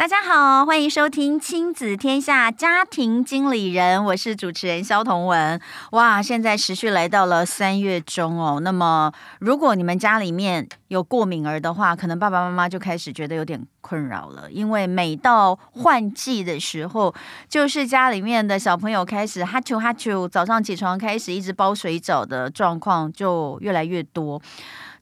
大家好，欢迎收听《亲子天下家庭经理人》，我是主持人萧彤文。哇，现在持续来到了三月中哦。那么，如果你们家里面有过敏儿的话，可能爸爸妈妈就开始觉得有点困扰了，因为每到换季的时候，就是家里面的小朋友开始哈啾哈啾，早上起床开始一直包水饺的状况就越来越多。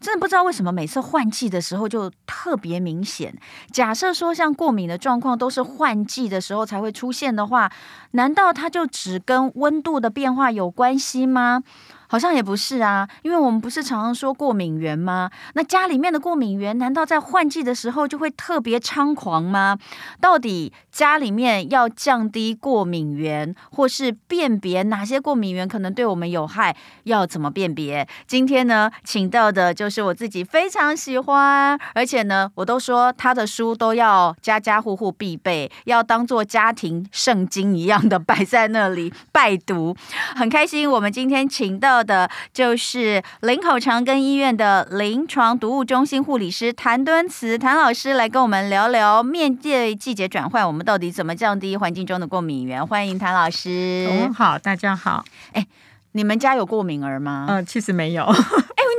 真的不知道为什么每次换季的时候就特别明显。假设说像过敏的状况都是换季的时候才会出现的话，难道它就只跟温度的变化有关系吗？好像也不是啊，因为我们不是常常说过敏源吗？那家里面的过敏源难道在换季的时候就会特别猖狂吗？到底家里面要降低过敏源，或是辨别哪些过敏源可能对我们有害，要怎么辨别？今天呢，请到的就是我自己非常喜欢，而且呢，我都说他的书都要家家户户必备，要当做家庭圣经一样的摆在那里拜读。很开心，我们今天请到。的就是林口长庚医院的临床毒物中心护理师谭敦慈谭老师来跟我们聊聊，面对季节转换，我们到底怎么降低环境中的过敏源？欢迎谭老师。嗯，好，大家好。哎，你们家有过敏儿吗？嗯，其实没有。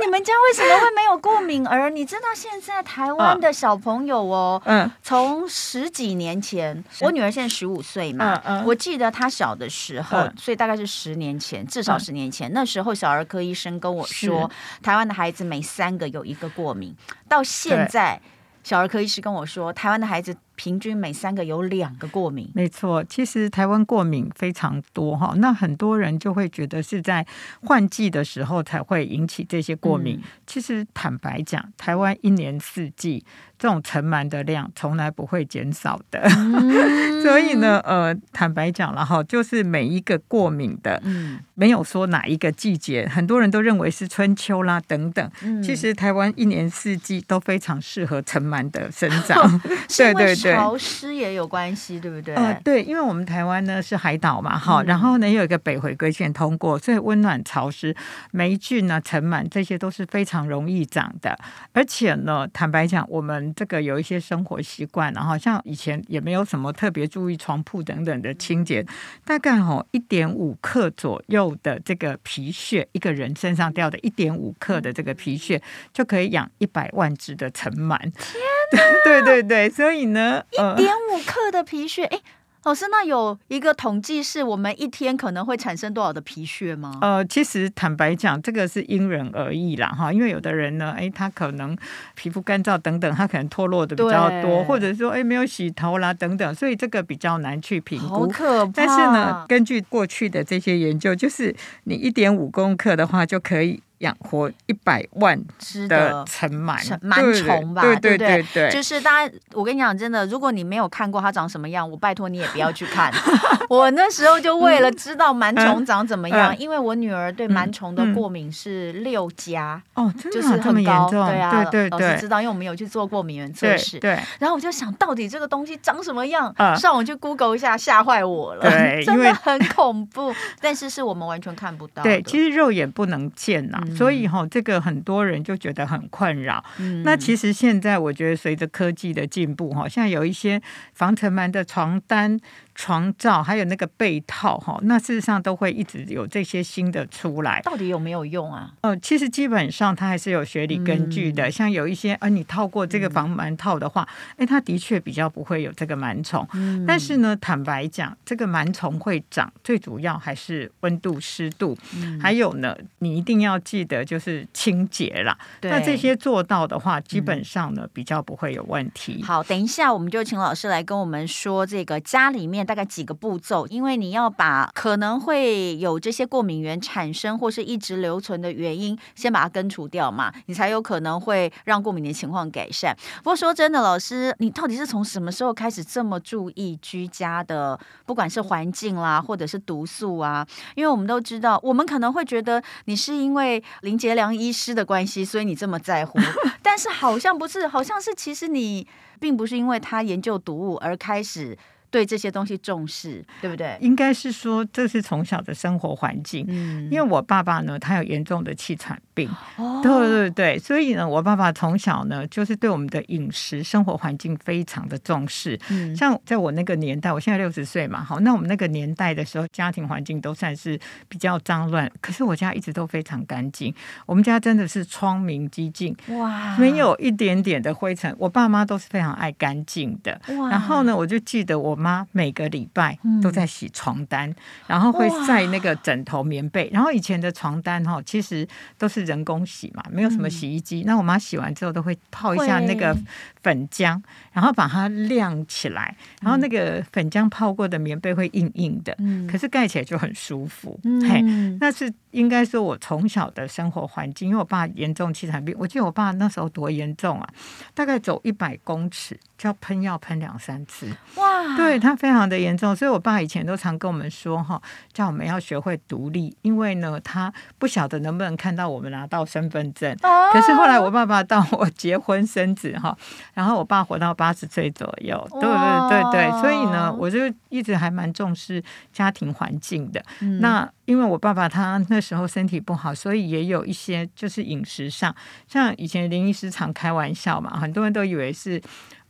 你们家为什么会没有过敏儿？你知道现在台湾的小朋友哦，嗯，从十几年前，我女儿现在十五岁嘛，嗯嗯，我记得她小的时候，所以大概是十年前，至少十年前，那时候小儿科医生跟我说，台湾的孩子每三个有一个过敏，到现在，小儿科医师跟我说，台湾的孩子。平均每三个有两个过敏，没错。其实台湾过敏非常多哈，那很多人就会觉得是在换季的时候才会引起这些过敏。嗯、其实坦白讲，台湾一年四季这种尘螨的量从来不会减少的，嗯、所以呢，呃，坦白讲了哈，就是每一个过敏的，嗯，没有说哪一个季节，很多人都认为是春秋啦等等。嗯、其实台湾一年四季都非常适合尘螨的生长，对对对。潮湿也有关系，对不对？呃，对，因为我们台湾呢是海岛嘛，哈、嗯，然后呢有一个北回归线通过，所以温暖潮湿，霉菌呢、尘螨这些都是非常容易长的。而且呢，坦白讲，我们这个有一些生活习惯，然后像以前也没有什么特别注意床铺等等的清洁，大概哈一点五克左右的这个皮屑，一个人身上掉的一点五克的这个皮屑，就可以养一百万只的尘螨。天哪！对对对，所以呢。一点五克的皮屑，哎，老师，那有一个统计是我们一天可能会产生多少的皮屑吗？呃，其实坦白讲，这个是因人而异啦，哈，因为有的人呢，哎，他可能皮肤干燥等等，他可能脱落的比较多，或者说，哎，没有洗头啦等等，所以这个比较难去评估。好可怕。但是呢，根据过去的这些研究，就是你一点五公克的话就可以。养活一百万只的。尘螨。螨虫吧，对对对就是大家，我跟你讲，真的，如果你没有看过它长什么样，我拜托你也不要去看。我那时候就为了知道螨虫长怎么样，因为我女儿对螨虫的过敏是六加哦，就是很高，对啊，对对，老师知道，因为我们有去做过敏原测试，对。然后我就想到底这个东西长什么样，上网去 Google 一下，吓坏我了，对，真的很恐怖。但是是我们完全看不到，对，其实肉眼不能见呐，所以哈这个。个很多人就觉得很困扰。嗯、那其实现在我觉得随着科技的进步，哈，像有一些防尘螨的床单。床罩还有那个被套哈，那事实上都会一直有这些新的出来，到底有没有用啊？呃，其实基本上它还是有学理根据的。嗯、像有一些，呃，你套过这个防螨套的话，哎、嗯，它的确比较不会有这个螨虫。嗯、但是呢，坦白讲，这个螨虫会长，最主要还是温度、湿度，嗯、还有呢，你一定要记得就是清洁啦。那这些做到的话，基本上呢，比较不会有问题。好，等一下我们就请老师来跟我们说这个家里面。大概几个步骤，因为你要把可能会有这些过敏源产生或是一直留存的原因，先把它根除掉嘛，你才有可能会让过敏的情况改善。不过说真的，老师，你到底是从什么时候开始这么注意居家的，不管是环境啦，或者是毒素啊？因为我们都知道，我们可能会觉得你是因为林杰良医师的关系，所以你这么在乎，但是好像不是，好像是其实你并不是因为他研究毒物而开始。对这些东西重视，对不对？应该是说，这是从小的生活环境。嗯，因为我爸爸呢，他有严重的气喘病。哦，对对对，所以呢，我爸爸从小呢，就是对我们的饮食生活环境非常的重视。嗯，像在我那个年代，我现在六十岁嘛，好，那我们那个年代的时候，家庭环境都算是比较脏乱，可是我家一直都非常干净。我们家真的是窗明几净，哇，没有一点点的灰尘。我爸妈都是非常爱干净的。哇，然后呢，我就记得我。妈每个礼拜都在洗床单，嗯、然后会晒那个枕头、棉被。然后以前的床单哈，其实都是人工洗嘛，没有什么洗衣机。嗯、那我妈洗完之后都会泡一下那个粉浆，然后把它晾起来。然后那个粉浆泡过的棉被会硬硬的，嗯、可是盖起来就很舒服。嗯、嘿，那是应该说我从小的生活环境，因为我爸严重气喘病，我记得我爸那时候多严重啊，大概走一百公尺就要喷药喷两三次。哇，对。对他非常的严重，所以我爸以前都常跟我们说哈，叫我们要学会独立，因为呢，他不晓得能不能看到我们拿到身份证。哦、可是后来我爸爸到我结婚生子哈，然后我爸活到八十岁左右，对对对对，所以呢，我就一直还蛮重视家庭环境的。嗯、那因为我爸爸他那时候身体不好，所以也有一些就是饮食上，像以前林医师常开玩笑嘛，很多人都以为是。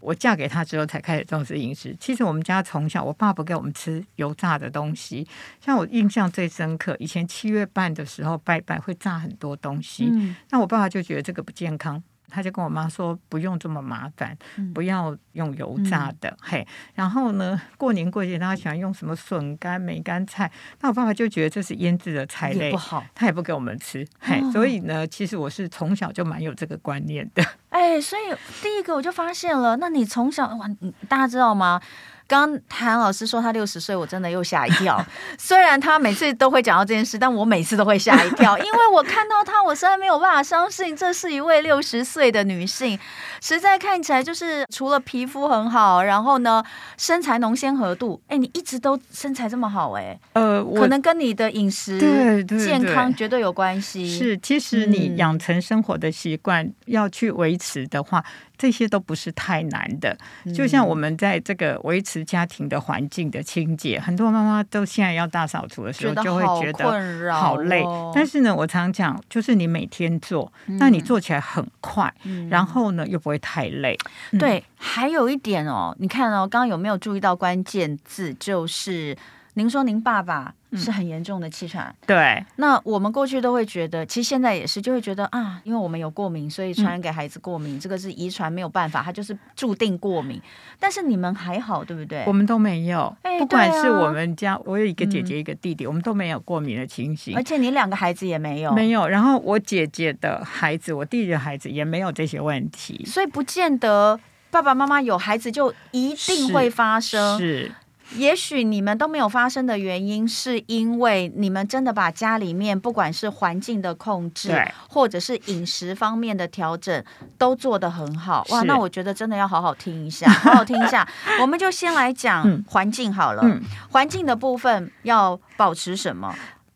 我嫁给他之后才开始重视饮食。其实我们家从小，我爸不给我们吃油炸的东西。像我印象最深刻，以前七月半的时候拜拜会炸很多东西，嗯、那我爸爸就觉得这个不健康。他就跟我妈说，不用这么麻烦，嗯、不要用油炸的，嗯、嘿。然后呢，过年过节他喜欢用什么笋干、梅干菜，那我爸爸就觉得这是腌制的菜类，不好，他也不给我们吃，嘿。哦、所以呢，其实我是从小就蛮有这个观念的。哎，所以第一个我就发现了，那你从小哇，大家知道吗？刚刚谭老师说他六十岁，我真的又吓一跳。虽然他每次都会讲到这件事，但我每次都会吓一跳，因为我看到他，我实在没有办法相信这是一位六十岁的女性，实在看起来就是除了皮肤很好，然后呢，身材浓鲜合度，哎，你一直都身材这么好，哎，呃，可能跟你的饮食对对健康绝对有关系。是，其实你养成生活的习惯、嗯、要去维持的话。这些都不是太难的，就像我们在这个维持家庭的环境的清洁，嗯、很多妈妈都现在要大扫除的时候，就会觉得好累。哦、但是呢，我常讲，就是你每天做，嗯、那你做起来很快，嗯、然后呢又不会太累。对，嗯、还有一点哦，你看哦，刚刚有没有注意到关键字？就是您说您爸爸。是很严重的气喘，嗯，对。那我们过去都会觉得，其实现在也是，就会觉得啊，因为我们有过敏，所以传染给孩子过敏，嗯、这个是遗传没有办法，他就是注定过敏。但是你们还好，对不对？我们都没有，欸、不管是我们家，我有一个姐姐，一个弟弟，嗯、我们都没有过敏的情形。而且你两个孩子也没有，没有。然后我姐姐的孩子，我弟弟的孩子也没有这些问题，所以不见得爸爸妈妈有孩子就一定会发生。是。是也许你们都没有发生的原因，是因为你们真的把家里面不管是环境的控制，对或者是饮食方面的调整，都做得很好。哇，那我觉得真的要好好听一下，好好听一下。我们就先来讲环境好了，嗯、环境的部分要保持什么？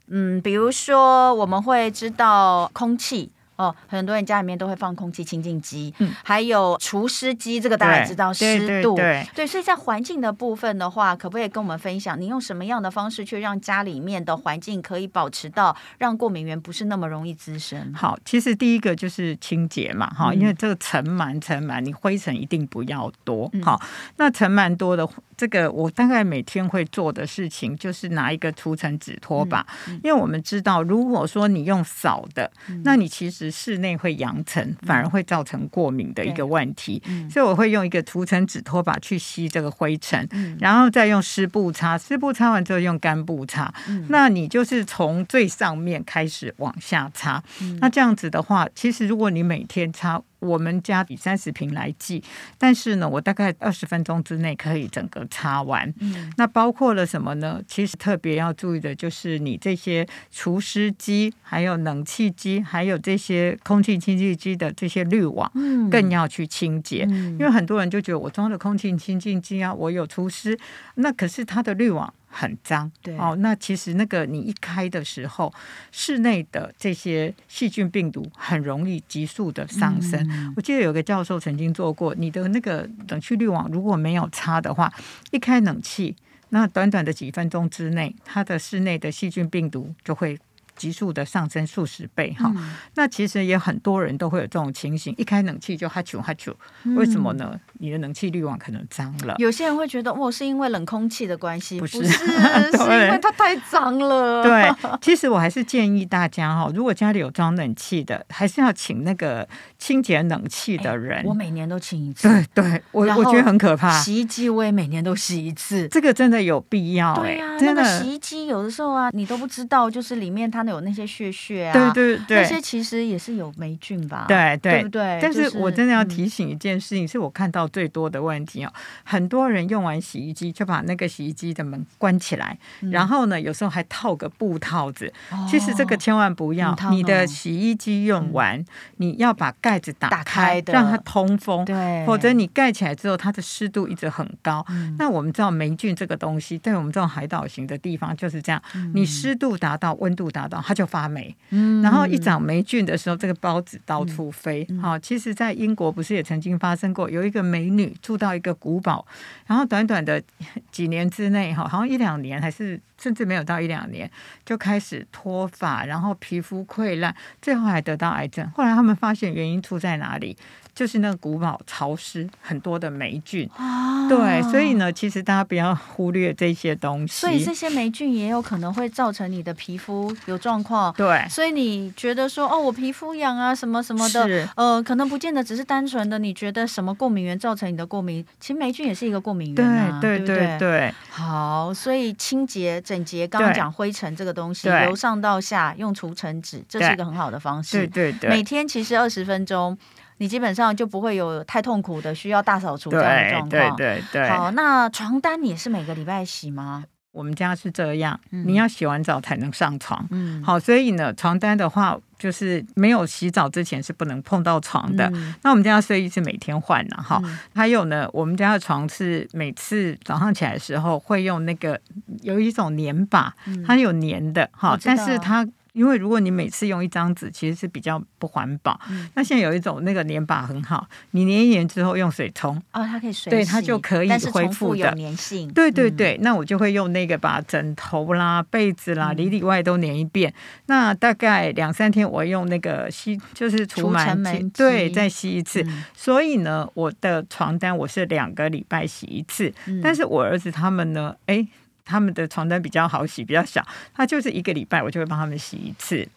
嗯，比如说我们会知道空气。哦，很多人家里面都会放空气清净机，嗯，还有除湿机，这个大家知道湿度，对，对，所以在环境的部分的话，可不可以跟我们分享，你用什么样的方式去让家里面的环境可以保持到让过敏源不是那么容易滋生？好，其实第一个就是清洁嘛，哈，因为这个尘螨尘螨，你灰尘一定不要多，好，嗯，那尘螨多的。这个我大概每天会做的事情就是拿一个除尘纸拖把，因为我们知道，如果说你用扫的，嗯、那你其实室内会扬尘，反而会造成过敏的一个问题。嗯、所以我会用一个除尘纸拖把去吸这个灰尘，嗯、然后再用湿布擦，湿布擦完之后用干布擦。嗯、那你就是从最上面开始往下擦。嗯、那这样子的话，其实如果你每天擦。我们家以三十瓶来计，但是呢，我大概二十分钟之内可以整个擦完。嗯，那包括了什么呢？其实特别要注意的就是你这些除湿机、还有冷气机、还有这些空气清净机的这些滤网，嗯，更要去清洁。嗯，因为很多人就觉得我装了空气清净机啊，我有除湿，那可是它的滤网。很脏，对哦，那其实那个你一开的时候，室内的这些细菌病毒很容易急速的上升。嗯、我记得有个教授曾经做过，你的那个冷气滤网如果没有擦的话，一开冷气，那短短的几分钟之内，它的室内的细菌病毒就会。急速的上升数十倍哈，嗯、那其实也很多人都会有这种情形，一开冷气就哈啾哈啾，为什么呢？你的冷气滤网可能脏了。有些人会觉得，哦，是因为冷空气的关系，不是，不是，是因为它太脏了。对，其实我还是建议大家哈，如果家里有装冷气的，还是要请那个清洁冷气的人。我每年都清一次。对对，我我觉得很可怕。洗衣机我也每年都洗一次，这个真的有必要。对啊，真的。那个洗衣机有的时候啊，你都不知道，就是里面它有那些屑屑啊，对对对，那些其实也是有霉菌吧？对对，对不对？但是我真的要提醒一件事情，是我看到最多的问题哦。很多人用完洗衣机就把那个洗衣机的门关起来，然后呢，有时候还套个布套子。其实这个千万不要，你的洗衣机用完，你要把盖子打开，让它通风。对，否则你盖起来之后，它的湿度一直很高。那我们知道霉菌这个东西，对我们这种海岛型的地方就是这样，你湿度达到，温度达到，它就发霉。嗯，然后一长霉菌的时候，这个孢子到处飞。好，其实，在英国不是也曾经发生过，有一个美女住到一个古堡，然后短短的几年之内，哈，好像一两年，还是甚至没有到一两年，就开始脱发，然后皮肤溃烂，最后还得到癌症。后来他们发现原因出在哪里？就是那个古堡潮湿，很多的霉菌。啊、对，所以呢，其实大家不要忽略这些东西。所以这些霉菌也有可能会造成你的皮肤有状况。对，所以你觉得说哦，我皮肤痒啊，什么什么的，呃，可能不见得只是单纯的你觉得什么过敏源造成你的过敏，其实霉菌也是一个过敏源啊，对对对对。对对好，所以清洁整洁，刚刚讲灰尘这个东西，由上到下用除尘纸，这是一个很好的方式。对对对，每天其实二十分钟。你基本上就不会有太痛苦的需要大扫除这样的状况。对对对对。好，那床单你也是每个礼拜洗吗？我们家是这样，你要洗完澡才能上床。嗯。好，所以呢，床单的话，就是没有洗澡之前是不能碰到床的。嗯、那我们家的睡衣是每天换的哈。嗯、还有呢，我们家的床是每次早上起来的时候会用那个有一种粘把，它有粘的哈，但是它。因为如果你每次用一张纸，其实是比较不环保。嗯、那现在有一种那个粘把很好，你粘一粘之后用水冲，哦，它可以水洗，对，它就可以恢复的。粘性。对对对，嗯、那我就会用那个把枕头啦、被子啦里里外都粘一遍。嗯、那大概两三天，我用那个吸，就是除螨剂，对，再吸一次。嗯、所以呢，我的床单我是两个礼拜洗一次，嗯、但是我儿子他们呢，哎。他们的床单比较好洗，比较小，他就是一个礼拜我就会帮他们洗一次。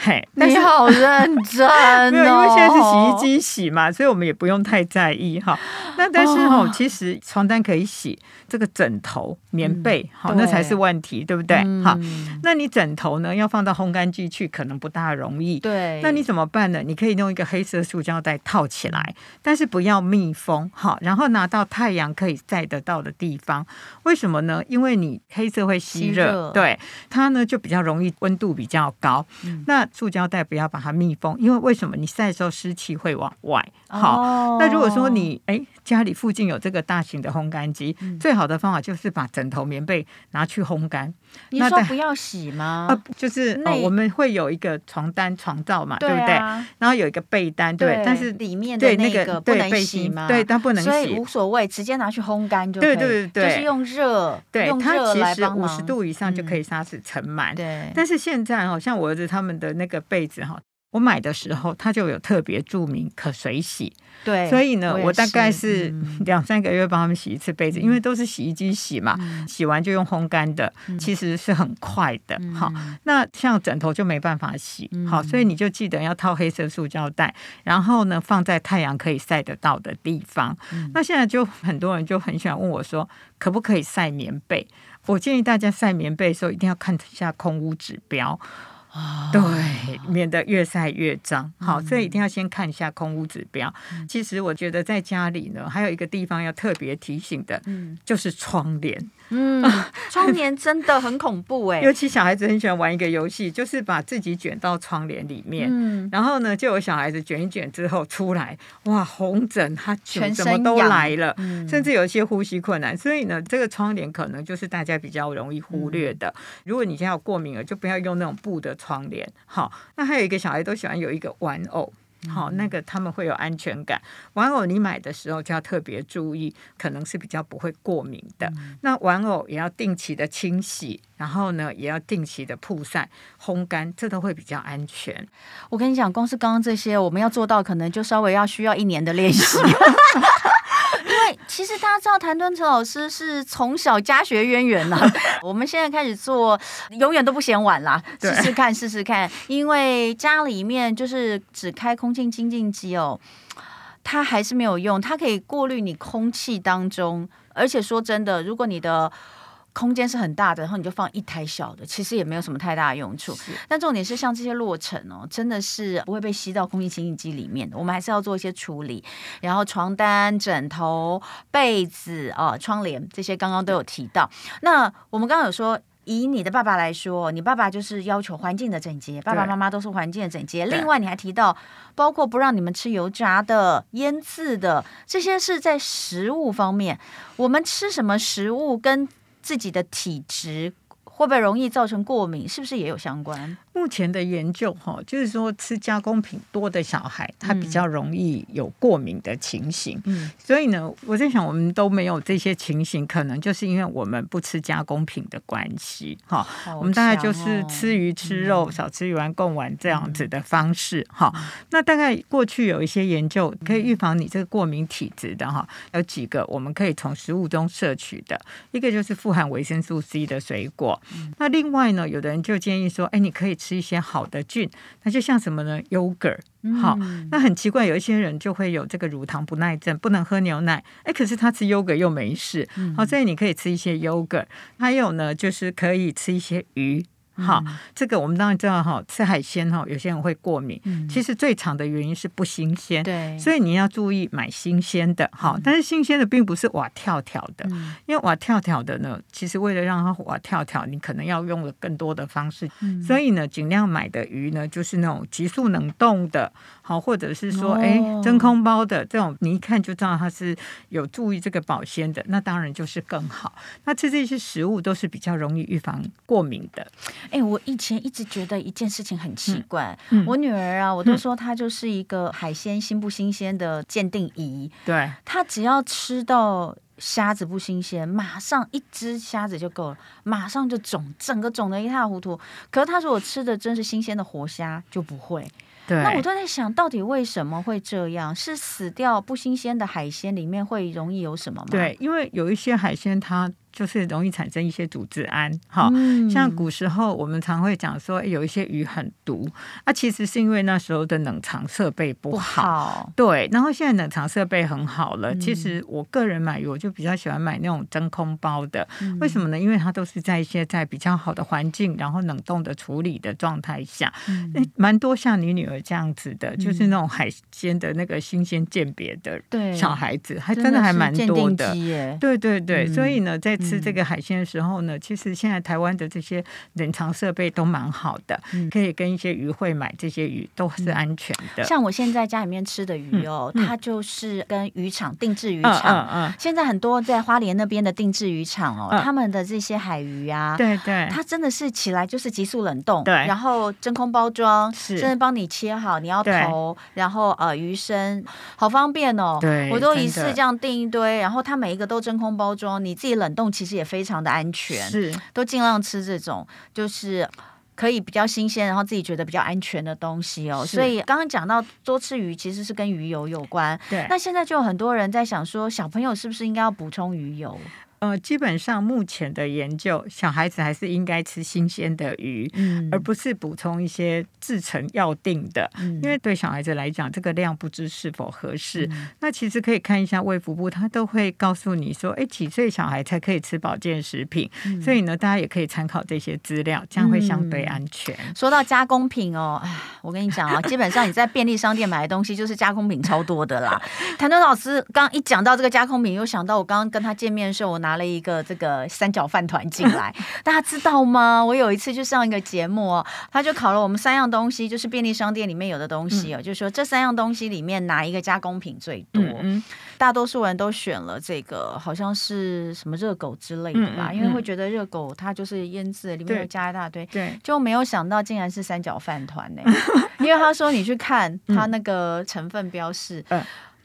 嘿，但是你好 认真哦，没有，因为现在是洗衣机洗嘛，所以我们也不用太在意哈。那但是哦，其实床单可以洗，这个枕头、棉被，好，那才是问题，对不对？好，那你枕头呢，要放到烘干机去，可能不大容易。对，那你怎么办呢？你可以用一个黑色塑胶袋套起来，但是不要密封，好，然后拿到太阳可以晒得到的地方。为什么呢？因为你黑色会吸热，对它呢就比较容易温度比较高。那塑胶袋不要把它密封，因为为什么？你晒的时候湿气会往外。好，哦、那如果说你哎家里附近有这个大型的烘干机，嗯、最好的方法就是把枕头、棉被拿去烘干。你说不要洗吗？呃，就是、哦、我们会有一个床单、床罩嘛，对，不对？然后有一个被单，对，对但是里面的那个不能洗吗？对，但不能洗，所以无所谓，直接拿去烘干就可以。对对对，就是用热，对，用热其实五十度以上就可以杀死尘螨。嗯、对，但是现在好，像我儿子他们的那个被子哈。我买的时候，它就有特别注明可水洗，对，所以呢，我，我大概是 两三个月帮他们洗一次被子，嗯、因为都是洗衣机洗嘛，嗯、洗完就用烘干的，嗯、其实是很快的。好、嗯，那像枕头就没办法洗，好、嗯，所以你就记得要套黑色塑胶袋，然后呢，放在太阳可以晒得到的地方。嗯、那现在就很多人就很喜欢问我说，可不可以晒棉被？我建议大家晒棉被的时候一定要看一下空屋指标。哦，对，免得越晒越脏。好，所以一定要先看一下空污指标。嗯、其实我觉得在家里呢，还有一个地方要特别提醒的，嗯，就是窗帘。嗯，窗帘真的很恐怖哎，尤其小孩子很喜欢玩一个游戏，就是把自己卷到窗帘里面，嗯，然后呢，就有小孩子卷一卷之后出来，哇，红疹，他全什么都来了，嗯、甚至有一些呼吸困难。所以呢，这个窗帘可能就是大家比较容易忽略的。嗯、如果你现在有过敏了，就不要用那种布的窗帘。好，那还有一个小孩都喜欢有一个玩偶。好，那个他们会有安全感。玩偶你买的时候就要特别注意，可能是比较不会过敏的。嗯、那玩偶也要定期的清洗，然后呢也要定期的曝晒、烘干，这都会比较安全。我跟你讲，光是刚刚这些，我们要做到，可能就稍微要需要一年的练习。其实大家知道，谭敦成老师是从小家学渊源呐。我们现在开始做，永远都不嫌晚啦。试试看，试试看。因为家里面就是只开空气清净机哦，它还是没有用。它可以过滤你空气当中，而且说真的，如果你的。空间是很大的，然后你就放一台小的，其实也没有什么太大的用处。但重点是像这些落尘哦，真的是不会被吸到空气清净机里面的。我们还是要做一些处理。然后床单、枕头、被子啊、哦、窗帘这些，刚刚都有提到。那我们刚刚有说，以你的爸爸来说，你爸爸就是要求环境的整洁，爸爸妈妈都是环境的整洁。另外，你还提到，包括不让你们吃油炸的、腌制的，这些是在食物方面。我们吃什么食物跟自己的体质会不会容易造成过敏？是不是也有相关？目前的研究哈，就是说吃加工品多的小孩，他比较容易有过敏的情形。嗯，所以呢，我在想，我们都没有这些情形，可能就是因为我们不吃加工品的关系。哈，我们大概就是吃鱼吃肉，少吃鱼丸贡丸这样子的方式。哈，那大概过去有一些研究可以预防你这个过敏体质的哈，有几个我们可以从食物中摄取的，一个就是富含维生素 C 的水果。那另外呢，有的人就建议说，哎，你可以吃。吃一些好的菌，那就像什么呢？Yogurt，好，嗯、那很奇怪，有一些人就会有这个乳糖不耐症，不能喝牛奶，哎，可是他吃 Yogurt 又没事，好，所以你可以吃一些 Yogurt，还有呢，就是可以吃一些鱼。好，这个我们当然知道哈，吃海鲜哈，有些人会过敏。嗯、其实最常的原因是不新鲜，对，所以你要注意买新鲜的。哈，嗯、但是新鲜的并不是瓦跳跳的，嗯、因为瓦跳跳的呢，其实为了让它瓦跳跳，你可能要用了更多的方式。嗯、所以呢，尽量买的鱼呢，就是那种急速冷冻的，好，或者是说，哎、哦，真空包的这种，你一看就知道它是有注意这个保鲜的，那当然就是更好。那吃这些食物都是比较容易预防过敏的。哎，我以前一直觉得一件事情很奇怪，嗯嗯、我女儿啊，我都说她就是一个海鲜新不新鲜的鉴定仪。对，她只要吃到虾子不新鲜，马上一只虾子就够了，马上就肿，整个肿得一塌糊涂。可是她说我吃的真是新鲜的活虾就不会。对，那我都在想到底为什么会这样？是死掉不新鲜的海鲜里面会容易有什么吗？对，因为有一些海鲜它。就是容易产生一些组织胺，哈、嗯、像古时候我们常会讲说有一些鱼很毒，啊，其实是因为那时候的冷藏设备不好，不好对。然后现在冷藏设备很好了，嗯、其实我个人买鱼我就比较喜欢买那种真空包的，嗯、为什么呢？因为它都是在一些在比较好的环境，然后冷冻的处理的状态下，嗯、蛮多像你女儿这样子的，就是那种海鲜的那个新鲜鉴别的小孩子，对还真的还蛮多的，的对对对，嗯、所以呢，在吃这个海鲜的时候呢，其实现在台湾的这些冷藏设备都蛮好的，嗯、可以跟一些鱼会买这些鱼都是安全的。像我现在家里面吃的鱼哦，它就是跟渔场定制渔场。嗯嗯嗯、现在很多在花莲那边的定制渔场哦，嗯、他们的这些海鱼啊，对对，它真的是起来就是急速冷冻，对，然后真空包装，是甚至帮你切好你要头，然后呃鱼身，好方便哦。对，我都一次这样订一堆，然后它每一个都真空包装，你自己冷冻。其实也非常的安全，是都尽量吃这种，就是可以比较新鲜，然后自己觉得比较安全的东西哦。所以刚刚讲到多吃鱼，其实是跟鱼油有关。对，那现在就有很多人在想说，小朋友是不是应该要补充鱼油？呃，基本上目前的研究，小孩子还是应该吃新鲜的鱼，嗯，而不是补充一些制成药定的，嗯，因为对小孩子来讲，这个量不知是否合适。嗯，那其实可以看一下卫福部，他都会告诉你说，哎，几岁小孩才可以吃保健食品？嗯，所以呢，大家也可以参考这些资料，这样会相对安全。嗯，说到加工品哦，哎，我跟你讲啊，基本上你在便利商店买的东西就是加工品超多的啦。谭敦老师刚一讲到这个加工品，又想到我刚刚跟他见面的时候，我拿。拿了一个这个三角饭团进来，大家知道吗？我有一次去上一个节目，他就考了我们三样东西，就是便利商店里面有的东西哦，嗯、就是说这三样东西里面哪一个加工品最多？大多数人都选了这个，好像是什么热狗之类的吧，因为会觉得热狗它就是腌制，里面又加一大堆，对，就没有想到竟然是三角饭团呢。因为他说你去看他那个成分标示。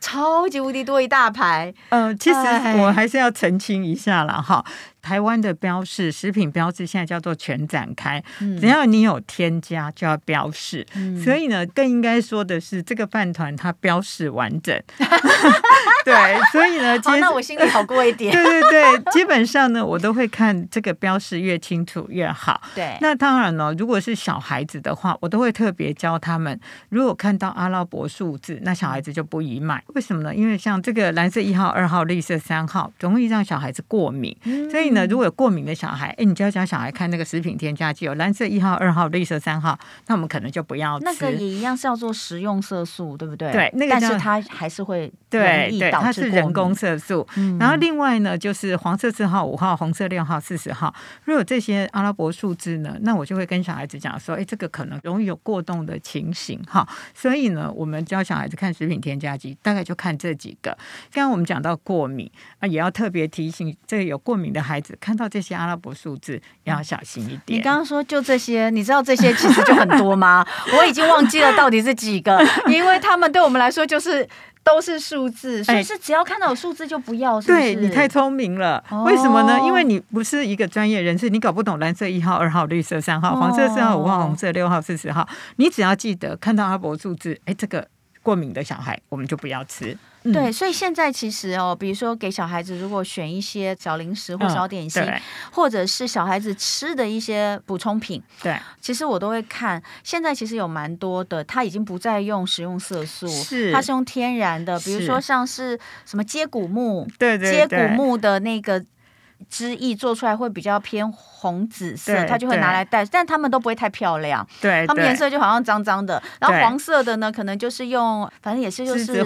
超级无敌多一大排，嗯、呃，其实我还是要澄清一下了哈。台湾的标示，食品标示现在叫做全展开，嗯、只要你有添加就要标示，嗯、所以呢，更应该说的是这个饭团它标示完整。对，所以呢，好，那我心里好过一点。对对对，基本上呢，我都会看这个标示越清楚越好。对，那当然了，如果是小孩子的话，我都会特别教他们，如果看到阿拉伯数字，那小孩子就不宜买。为什么呢？因为像这个蓝色一号、二号、绿色三号，容易让小孩子过敏，嗯、所以。那如果有过敏的小孩，哎，你就要教小孩看那个食品添加剂，有蓝色一号、二号、绿色三号，那我们可能就不要吃。那个也一样是要做食用色素，对不对？对，那个、但是它还是会对对，它是人工色素。嗯、然后另外呢，就是黄色四号、五号、红色六号、四十号，如果这些阿拉伯数字呢，那我就会跟小孩子讲说，哎，这个可能容易有过动的情形哈。所以呢，我们教小孩子看食品添加剂，大概就看这几个。刚刚我们讲到过敏啊，也要特别提醒这个有过敏的孩子。看到这些阿拉伯数字要小心一点。你刚刚说就这些，你知道这些其实就很多吗？我已经忘记了到底是几个，因为他们对我们来说就是都是数字，所以是只要看到有数字就不要。是不是？对，你太聪明了，为什么呢？因为你不是一个专业人士，你搞不懂蓝色一号、二号、绿色三号、黄色四号、五号、红色六号、四十号。你只要记得看到阿拉伯数字，哎，这个过敏的小孩我们就不要吃。对，所以现在其实哦，比如说给小孩子如果选一些小零食或小点心，嗯、或者是小孩子吃的一些补充品，对，其实我都会看。现在其实有蛮多的，它已经不再用食用色素，是，它是用天然的，比如说像是什么接骨木，对对，接骨木的那个。汁液做出来会比较偏红紫色，它就会拿来戴，但他们都不会太漂亮。对，他们颜色就好像脏脏的。然后黄色的呢，可能就是用，反正也是就是。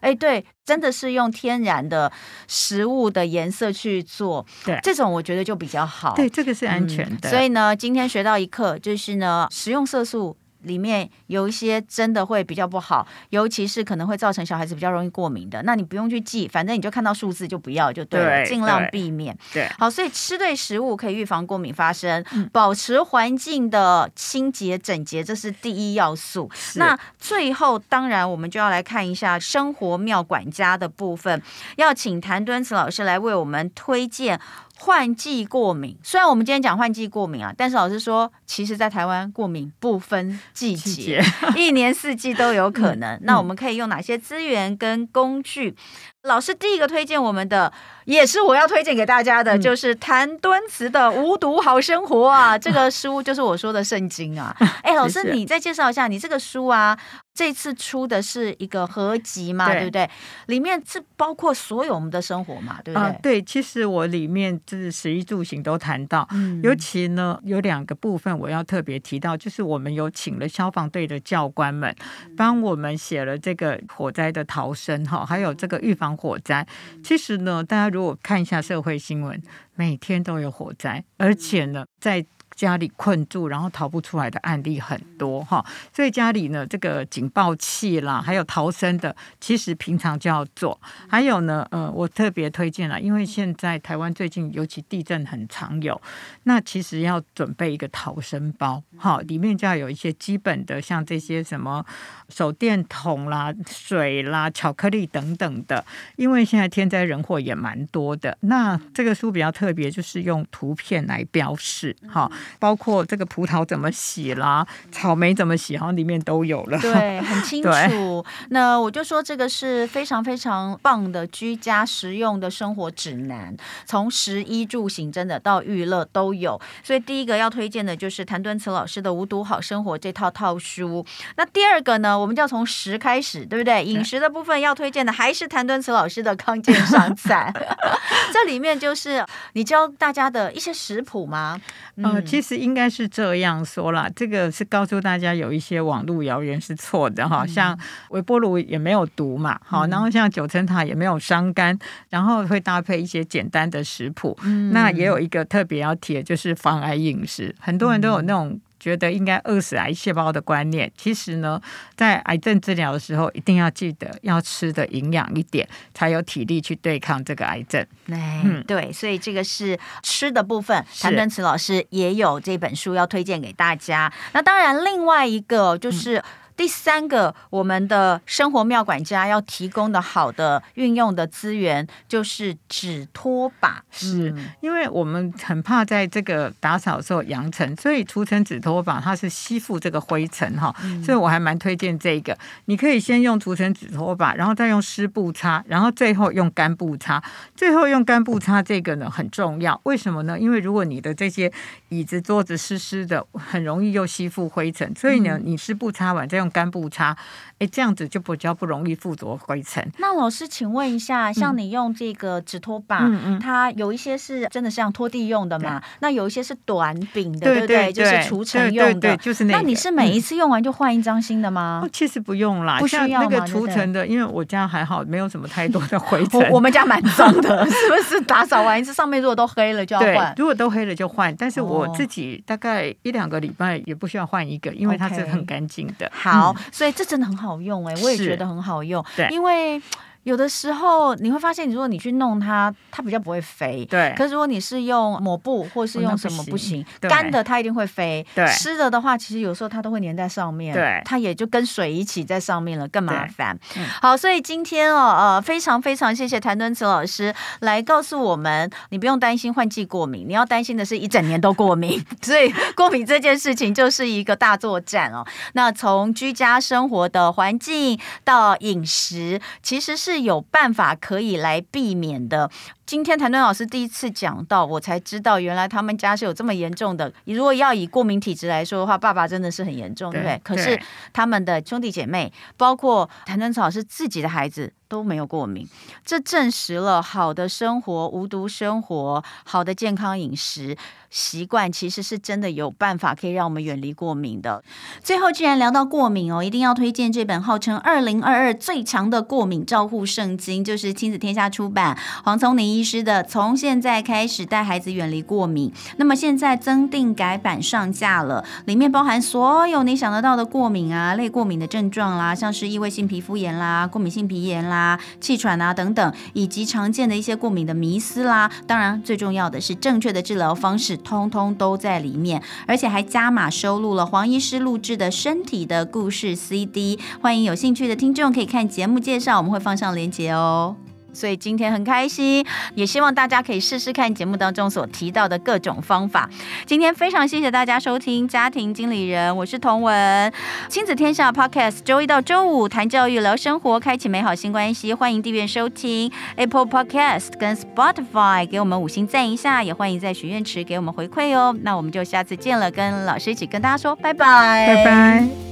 哎，对，真的是用天然的食物的颜色去做。对，这种我觉得就比较好。对，这个是安全的。所以呢，今天学到一课，就是呢，食用色素。里面有一些真的会比较不好，尤其是可能会造成小孩子比较容易过敏的。那你不用去记，反正你就看到数字就不要就对了，对，尽量避免。对，好，所以吃对食物可以预防过敏发生，嗯、保持环境的清洁整洁，这是第一要素。那最后，当然我们就要来看一下生活妙管家的部分，要请谭敦慈老师来为我们推荐。换季过敏，虽然我们今天讲换季过敏啊，但是老师说，其实，在台湾过敏不分季节，季节 一年四季都有可能。嗯、那我们可以用哪些资源跟工具？老师第一个推荐我们的，也是我要推荐给大家的，就是谭敦慈的《无毒好生活》啊，这个书就是我说的圣经啊。哎，老师，你再介绍一下，你这个书啊，这次出的是一个合集嘛，对不对？里面是包括所有我们的生活嘛，对不对？对，其实我里面就是食衣住行都谈到，尤其呢有两个部分我要特别提到，就是我们有请了消防队的教官们帮我们写了这个火灾的逃生哈，还有这个预防。火灾，其实呢，大家如果看一下社会新闻，每天都有火灾，而且呢，在家里困住，然后逃不出来的案例很多哈，所以家里呢，这个警报器啦，还有逃生的，其实平常就要做。还有呢，呃，我特别推荐了，因为现在台湾最近尤其地震很常有，那其实要准备一个逃生包，哈，里面就要有一些基本的，像这些什么手电筒啦、水啦、巧克力等等的。因为现在天灾人祸也蛮多的，那这个书比较特别，就是用图片来标示，哈。包括这个葡萄怎么洗啦，草莓怎么洗，好像里面都有了。对，很清楚。那我就说这个是非常非常棒的居家实用的生活指南，从食衣住行真的到娱乐都有。所以第一个要推荐的就是谭敦慈老师的《无毒好生活》这套套书。那第二个呢，我们就要从食开始，对不对？饮食的部分要推荐的还是谭敦慈老师的康健上菜，这里面就是你教大家的一些食谱吗？嗯、呃，其实应该是这样说啦，这个是告诉大家有一些网络谣言是错的哈，像微波炉也没有毒嘛，好，然后像九层塔也没有伤肝，然后会搭配一些简单的食谱，嗯、那也有一个特别要提的就是防癌饮食，很多人都有那种。觉得应该饿死癌细胞的观念，其实呢，在癌症治疗的时候，一定要记得要吃的营养一点，才有体力去对抗这个癌症。哎，嗯，对，所以这个是吃的部分。谭敦慈老师也有这本书要推荐给大家。那当然，另外一个就是。嗯第三个，我们的生活妙管家要提供的好的运用的资源就是纸拖把，是因为我们很怕在这个打扫的时候扬尘，所以除尘纸拖把它是吸附这个灰尘哈，所以我还蛮推荐这个。你可以先用除尘纸拖把，然后再用湿布擦，然后最后用干布擦。最后用干布擦这个呢很重要，为什么呢？因为如果你的这些椅子桌子湿湿的，很容易又吸附灰尘，所以呢，你湿布擦完再用。干布擦，哎，这样子就比较不容易附着灰尘。那老师，请问一下，像你用这个纸拖把，嗯嗯、它有一些是真的像拖地用的嘛？那有一些是短柄的，对，对不对？就是除尘用的，对对对就是那个。那你是每一次用完就换一张新的吗？嗯、其实不用啦，不需要那个除尘的，因为我家还好，没有什么太多的灰尘。我，我们家蛮脏的，是不是？打扫完一次，上面如果都黑了就要换。如果都黑了就换。但是我自己大概一两个礼拜也不需要换一个，因为它是很干净的。Okay. 好。所以这真的很好用哎、欸，我也觉得很好用，对，因为。有的时候你会发现，如果你去弄它，它比较不会飞。对。可是如果你是用抹布或是用什么不行，干的它一定会飞。对。湿的的话，其实有时候它都会粘在上面。对。它也就跟水一起在上面了，更麻烦。好，所以今天哦，呃，非常非常谢谢谭敦慈老师来告诉我们，你不用担心换季过敏，你要担心的是一整年都过敏。所以过敏这件事情就是一个大作战哦。那从居家生活的环境到饮食，其实是。是有办法可以来避免的。今天谭敦老师第一次讲到，我才知道原来他们家是有这么严重的。如果要以过敏体质来说的话，爸爸真的是很严重，对不对？可是他们的兄弟姐妹，包括谭敦慈老师自己的孩子都没有过敏，这证实了好的生活、无毒生活、好的健康饮食习惯，其实是真的有办法可以让我们远离过敏的。最后，既然聊到过敏哦，一定要推荐这本号称二零二二最强的过敏照护圣经，就是亲子天下出版黄聪宁医师的《从现在开始带孩子远离过敏》。那么现在增订改版上架了，里面包含所有你想得到的过敏啊、类过敏的症状啦，像是异位性皮肤炎啦、过敏性皮炎啦。气喘啊等等，以及常见的一些过敏的迷思啦，当然最重要的是正确的治疗方式，通通都在里面，而且还加码收录了黄医师录制的身体的故事 CD，欢迎有兴趣的听众可以看节目介绍，我们会放上链接哦。所以今天很开心，也希望大家可以试试看节目当中所提到的各种方法。今天非常谢谢大家收听家庭经理人，我是童文，亲子天下 Podcast，周一到周五谈教育聊生活，开启美好新关系。欢迎订阅收听 Apple Podcast 跟 Spotify，给我们五星赞一下，也欢迎在许愿池给我们回馈哦。那我们就下次见了，跟老师一起跟大家说拜拜，拜拜。